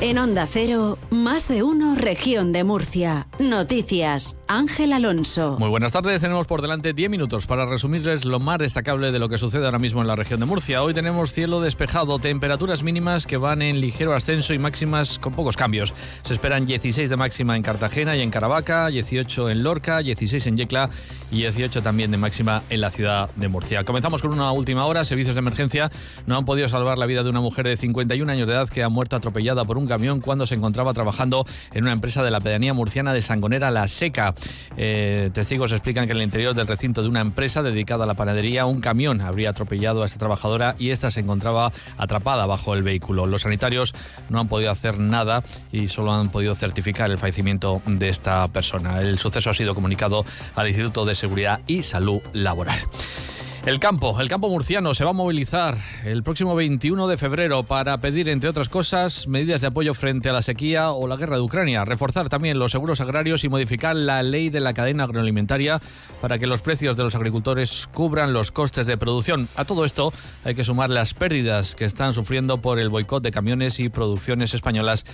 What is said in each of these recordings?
En Onda Cero, más de uno, región de Murcia. Noticias, Ángel Alonso. Muy buenas tardes, tenemos por delante 10 minutos para resumirles lo más destacable de lo que sucede ahora mismo en la región de Murcia. Hoy tenemos cielo despejado, temperaturas mínimas que van en ligero ascenso y máximas con pocos cambios. Se esperan 16 de máxima en Cartagena y en Caravaca, 18 en Lorca, 16 en Yecla y 18 también de máxima en la ciudad de Murcia. Comenzamos con una última hora. Servicios de emergencia no han podido salvar la vida de una mujer de 51 años de edad que ha muerto atropellada por un camión cuando se encontraba trabajando en una empresa de la pedanía murciana de Sangonera La Seca. Eh, testigos explican que en el interior del recinto de una empresa dedicada a la panadería, un camión habría atropellado a esta trabajadora y esta se encontraba atrapada bajo el vehículo. Los sanitarios no han podido hacer nada y solo han podido certificar el fallecimiento de esta persona. El suceso ha sido comunicado al Instituto de Seguridad y Salud Laboral. El campo, el campo murciano se va a movilizar el próximo 21 de febrero para pedir, entre otras cosas, medidas de apoyo frente a la sequía o la guerra de Ucrania, reforzar también los seguros agrarios y modificar la ley de la cadena agroalimentaria para que los precios de los agricultores cubran los costes de producción. A todo esto hay que sumar las pérdidas que están sufriendo por el boicot de camiones y producciones españolas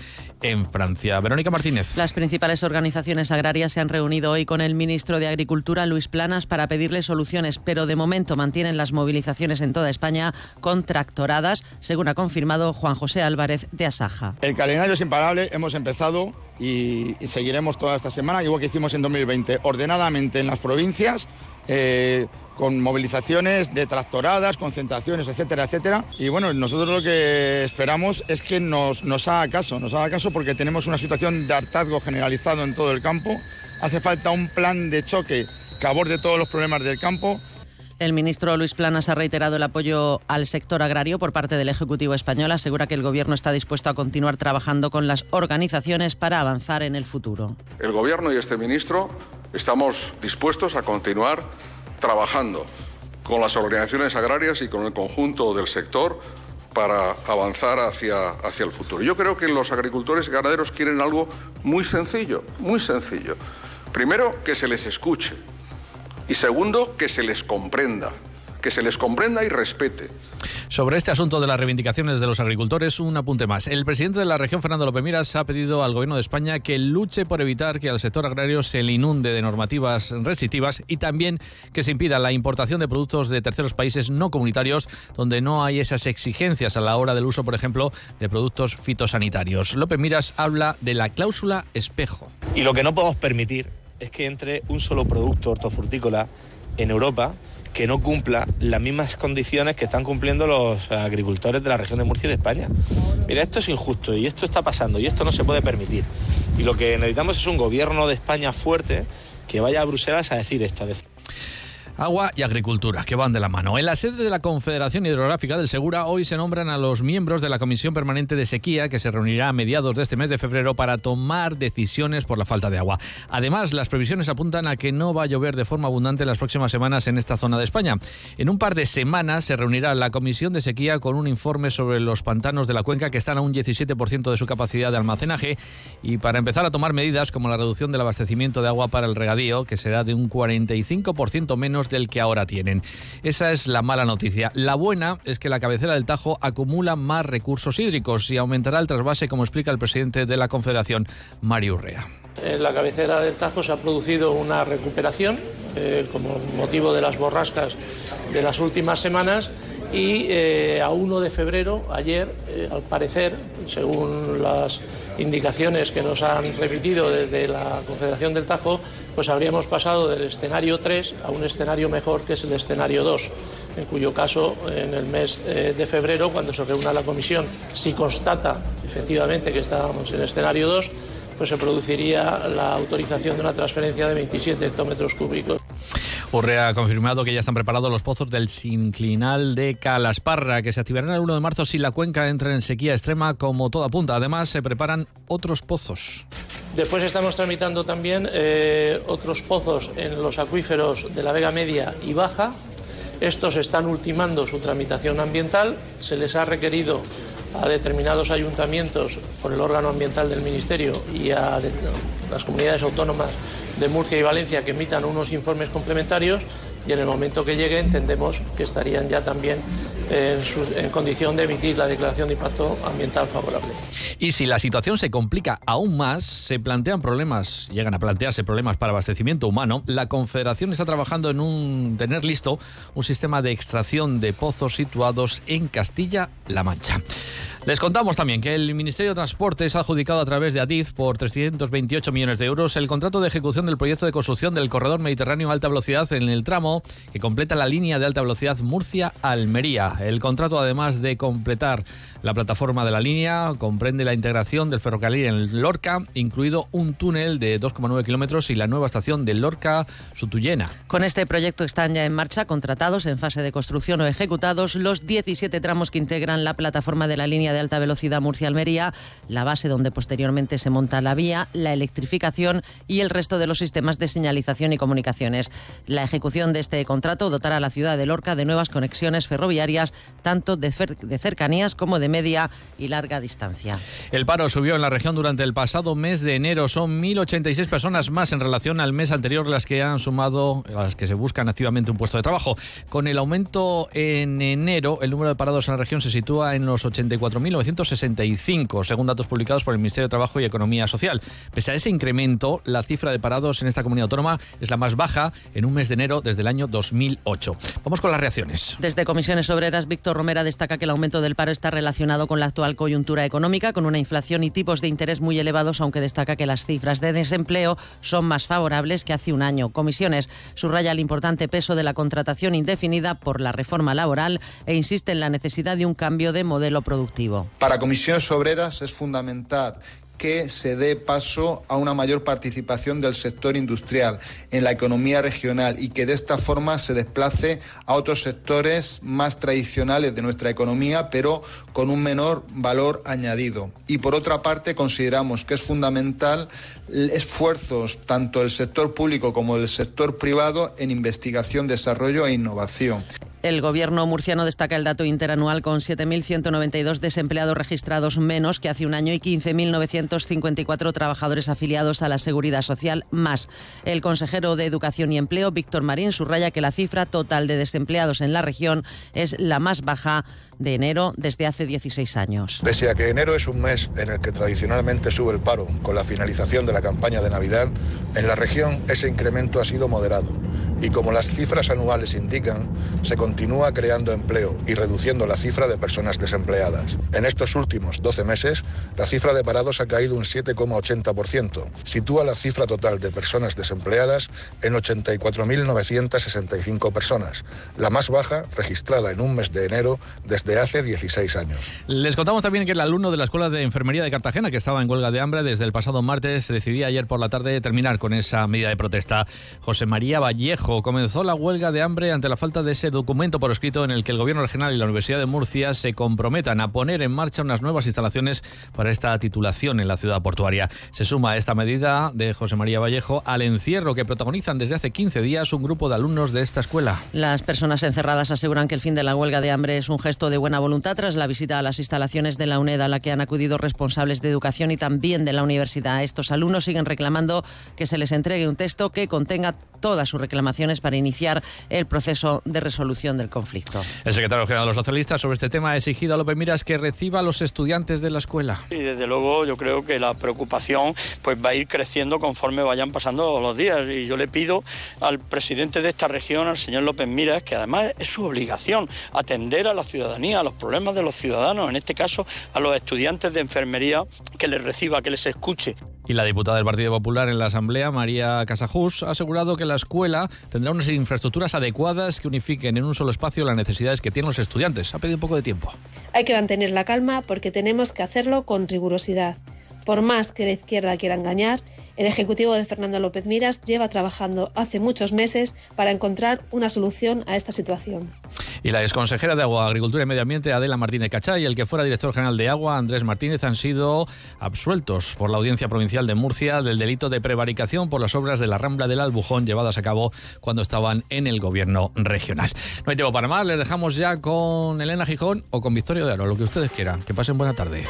en Francia. Verónica Martínez. Las principales organizaciones agrarias se han reunido hoy con el ministro de Agricultura, Luis Planas, para pedirle soluciones, pero de momento mantienen las movilizaciones en toda España contractoradas, según ha confirmado Juan José Álvarez de Asaja. El calendario es imparable, hemos empezado y, seguiremos toda esta semana, igual que hicimos en 2020, ordenadamente en las provincias. Eh, con movilizaciones de tractoradas, concentraciones, etcétera, etcétera. Y bueno, nosotros lo que esperamos es que nos, nos haga caso, nos haga caso porque tenemos una situación de hartazgo generalizado en todo el campo. Hace falta un plan de choque que aborde todos los problemas del campo el ministro Luis Planas ha reiterado el apoyo al sector agrario por parte del Ejecutivo español. Asegura que el Gobierno está dispuesto a continuar trabajando con las organizaciones para avanzar en el futuro. El Gobierno y este ministro estamos dispuestos a continuar trabajando con las organizaciones agrarias y con el conjunto del sector para avanzar hacia, hacia el futuro. Yo creo que los agricultores y ganaderos quieren algo muy sencillo, muy sencillo. Primero, que se les escuche y segundo, que se les comprenda que se les comprenda y respete. Sobre este asunto de las reivindicaciones de los agricultores, un apunte más. El presidente de la región, Fernando López Miras, ha pedido al gobierno de España que luche por evitar que al sector agrario se le inunde de normativas restrictivas y también que se impida la importación de productos de terceros países no comunitarios donde no hay esas exigencias a la hora del uso, por ejemplo, de productos fitosanitarios. López Miras habla de la cláusula espejo. Y lo que no podemos permitir es que entre un solo producto hortofrutícola en Europa que no cumpla las mismas condiciones que están cumpliendo los agricultores de la región de Murcia y de España. Mira, esto es injusto y esto está pasando y esto no se puede permitir. Y lo que necesitamos es un gobierno de España fuerte que vaya a Bruselas a decir esto. A Agua y agricultura, que van de la mano. En la sede de la Confederación Hidrográfica del Segura, hoy se nombran a los miembros de la Comisión Permanente de Sequía, que se reunirá a mediados de este mes de febrero para tomar decisiones por la falta de agua. Además, las previsiones apuntan a que no va a llover de forma abundante las próximas semanas en esta zona de España. En un par de semanas se reunirá la Comisión de Sequía con un informe sobre los pantanos de la cuenca que están a un 17% de su capacidad de almacenaje y para empezar a tomar medidas como la reducción del abastecimiento de agua para el regadío, que será de un 45% menos del que ahora tienen. Esa es la mala noticia. La buena es que la cabecera del Tajo acumula más recursos hídricos y aumentará el trasvase, como explica el presidente de la Confederación, Mario Urrea. En la cabecera del Tajo se ha producido una recuperación eh, como motivo de las borrascas de las últimas semanas y eh, a 1 de febrero, ayer, eh, al parecer, según las indicaciones que nos han repetido desde la Confederación del Tajo, pues habríamos pasado del escenario 3 a un escenario mejor que es el escenario 2, en cuyo caso en el mes eh, de febrero, cuando se reúna la comisión, si constata efectivamente que estábamos en escenario 2, pues se produciría la autorización de una transferencia de 27 hectómetros cúbicos. Urrea ha confirmado que ya están preparados los pozos del sinclinal de Calasparra, que se activarán el 1 de marzo si la cuenca entra en sequía extrema, como toda punta. Además, se preparan otros pozos. Después estamos tramitando también eh, otros pozos en los acuíferos de la Vega Media y Baja. Estos están ultimando su tramitación ambiental. Se les ha requerido a determinados ayuntamientos por el órgano ambiental del Ministerio y a las comunidades autónomas de Murcia y Valencia que emitan unos informes complementarios y en el momento que llegue entendemos que estarían ya también en, condición de emitir la declaración de impacto ambiental favorable. Y si la situación se complica aún más, se plantean problemas, llegan a plantearse problemas para abastecimiento humano, la Confederación está trabajando en un tener listo un sistema de extracción de pozos situados en Castilla-La Mancha. Les contamos también que el Ministerio de Transportes ha adjudicado a través de ADIF por 328 millones de euros el contrato de ejecución del proyecto de construcción del corredor mediterráneo alta velocidad en el tramo que completa la línea de alta velocidad Murcia-Almería. El contrato, además de completar la plataforma de la línea comprende la integración del ferrocarril en Lorca, incluido un túnel de 2,9 kilómetros y la nueva estación de Lorca-Sutuyena. Con este proyecto están ya en marcha, contratados en fase de construcción o ejecutados, los 17 tramos que integran la plataforma de la línea de alta velocidad Murcia-Almería, la base donde posteriormente se monta la vía, la electrificación y el resto de los sistemas de señalización y comunicaciones. La ejecución de este contrato dotará a la ciudad de Lorca de nuevas conexiones ferroviarias, tanto de, de cercanías como de media y larga distancia. El paro subió en la región durante el pasado mes de enero. Son 1.086 personas más en relación al mes anterior las que han sumado, las que se buscan activamente un puesto de trabajo. Con el aumento en enero, el número de parados en la región se sitúa en los 84.965, según datos publicados por el Ministerio de Trabajo y Economía Social. Pese a ese incremento, la cifra de parados en esta comunidad autónoma es la más baja en un mes de enero desde el año 2008. Vamos con las reacciones. Desde Comisiones Obreras, Víctor Romera destaca que el aumento del paro está relacionado con la actual coyuntura económica, con una inflación y tipos de interés muy elevados, aunque destaca que las cifras de desempleo son más favorables que hace un año. Comisiones subraya el importante peso de la contratación indefinida por la reforma laboral e insiste en la necesidad de un cambio de modelo productivo. Para Comisiones Obreras es fundamental que se dé paso a una mayor participación del sector industrial en la economía regional y que de esta forma se desplace a otros sectores más tradicionales de nuestra economía, pero con un menor valor añadido. Y por otra parte, consideramos que es fundamental esfuerzos tanto del sector público como del sector privado en investigación, desarrollo e innovación. El gobierno murciano destaca el dato interanual con 7.192 desempleados registrados menos que hace un año y 15.954 trabajadores afiliados a la Seguridad Social más. El consejero de Educación y Empleo, Víctor Marín, subraya que la cifra total de desempleados en la región es la más baja de enero desde hace 16 años. Pese a que enero es un mes en el que tradicionalmente sube el paro con la finalización de la campaña de Navidad, en la región ese incremento ha sido moderado y como las cifras anuales indican, se continúa creando empleo y reduciendo la cifra de personas desempleadas. En estos últimos 12 meses, la cifra de parados ha caído un 7,80%. Sitúa la cifra total de personas desempleadas en 84.965 personas, la más baja registrada en un mes de enero desde hace 16 años. Les contamos también que el alumno de la Escuela de Enfermería de Cartagena, que estaba en huelga de hambre desde el pasado martes, decidía ayer por la tarde terminar con esa medida de protesta. José María Vallejo comenzó la huelga de hambre ante la falta de ese documento por escrito en el que el Gobierno regional y la Universidad de Murcia se comprometan a poner en marcha unas nuevas instalaciones para esta titulación en la ciudad portuaria. Se suma esta medida de José María Vallejo al encierro que protagonizan desde hace 15 días un grupo de alumnos de esta escuela. Las personas encerradas aseguran que el fin de la huelga de hambre es un gesto de buena voluntad tras la visita a las instalaciones de la UNED a la que han acudido responsables de educación y también de la universidad. Estos alumnos siguen reclamando que se les entregue un texto que contenga todas sus para iniciar el proceso de resolución del conflicto. El secretario general de los socialistas sobre este tema ha exigido a López Miras que reciba a los estudiantes de la escuela. Y desde luego yo creo que la preocupación pues va a ir creciendo conforme vayan pasando los días y yo le pido al presidente de esta región, al señor López Miras, que además es su obligación atender a la ciudadanía, a los problemas de los ciudadanos, en este caso a los estudiantes de enfermería, que les reciba, que les escuche. Y la diputada del Partido Popular en la Asamblea, María Casajús, ha asegurado que la escuela tendrá unas infraestructuras adecuadas que unifiquen en un solo espacio las necesidades que tienen los estudiantes. Ha pedido un poco de tiempo. Hay que mantener la calma porque tenemos que hacerlo con rigurosidad. Por más que la izquierda quiera engañar, el Ejecutivo de Fernando López Miras lleva trabajando hace muchos meses para encontrar una solución a esta situación. Y la exconsejera de Agua, Agricultura y Medio Ambiente, Adela Martínez Cachá, y el que fuera director general de Agua, Andrés Martínez, han sido absueltos por la Audiencia Provincial de Murcia del delito de prevaricación por las obras de la Rambla del Albujón llevadas a cabo cuando estaban en el gobierno regional. No hay tiempo para más, les dejamos ya con Elena Gijón o con Victorio de Aro, lo que ustedes quieran. Que pasen buena tarde.